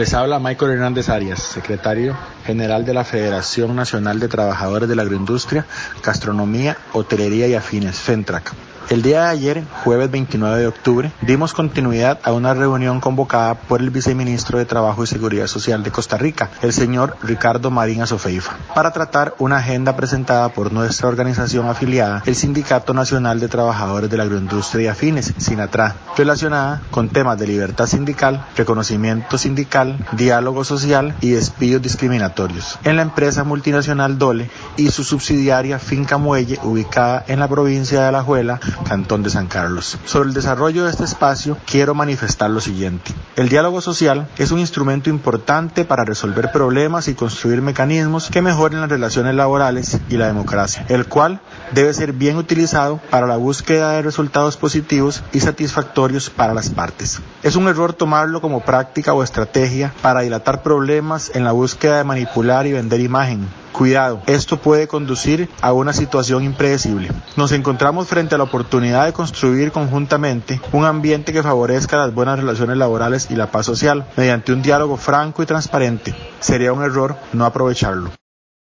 Les habla Michael Hernández Arias, secretario general de la Federación Nacional de Trabajadores de la Agroindustria, Gastronomía, Hotelería y Afines, FENTRAC. El día de ayer, jueves 29 de octubre, dimos continuidad a una reunión convocada por el viceministro de Trabajo y Seguridad Social de Costa Rica, el señor Ricardo Marín Azofeifa, para tratar una agenda presentada por nuestra organización afiliada, el Sindicato Nacional de Trabajadores de la Agroindustria y Afines, SINATRA, relacionada con temas de libertad sindical, reconocimiento sindical, diálogo social y despidos discriminatorios. En la empresa multinacional Dole y su subsidiaria Finca Muelle, ubicada en la provincia de Alajuela, Cantón de San Carlos. Sobre el desarrollo de este espacio, quiero manifestar lo siguiente. El diálogo social es un instrumento importante para resolver problemas y construir mecanismos que mejoren las relaciones laborales y la democracia, el cual debe ser bien utilizado para la búsqueda de resultados positivos y satisfactorios para las partes. Es un error tomarlo como práctica o estrategia para dilatar problemas en la búsqueda de manipular y vender imagen, Cuidado, esto puede conducir a una situación impredecible. Nos encontramos frente a la oportunidad de construir conjuntamente un ambiente que favorezca las buenas relaciones laborales y la paz social mediante un diálogo franco y transparente. Sería un error no aprovecharlo.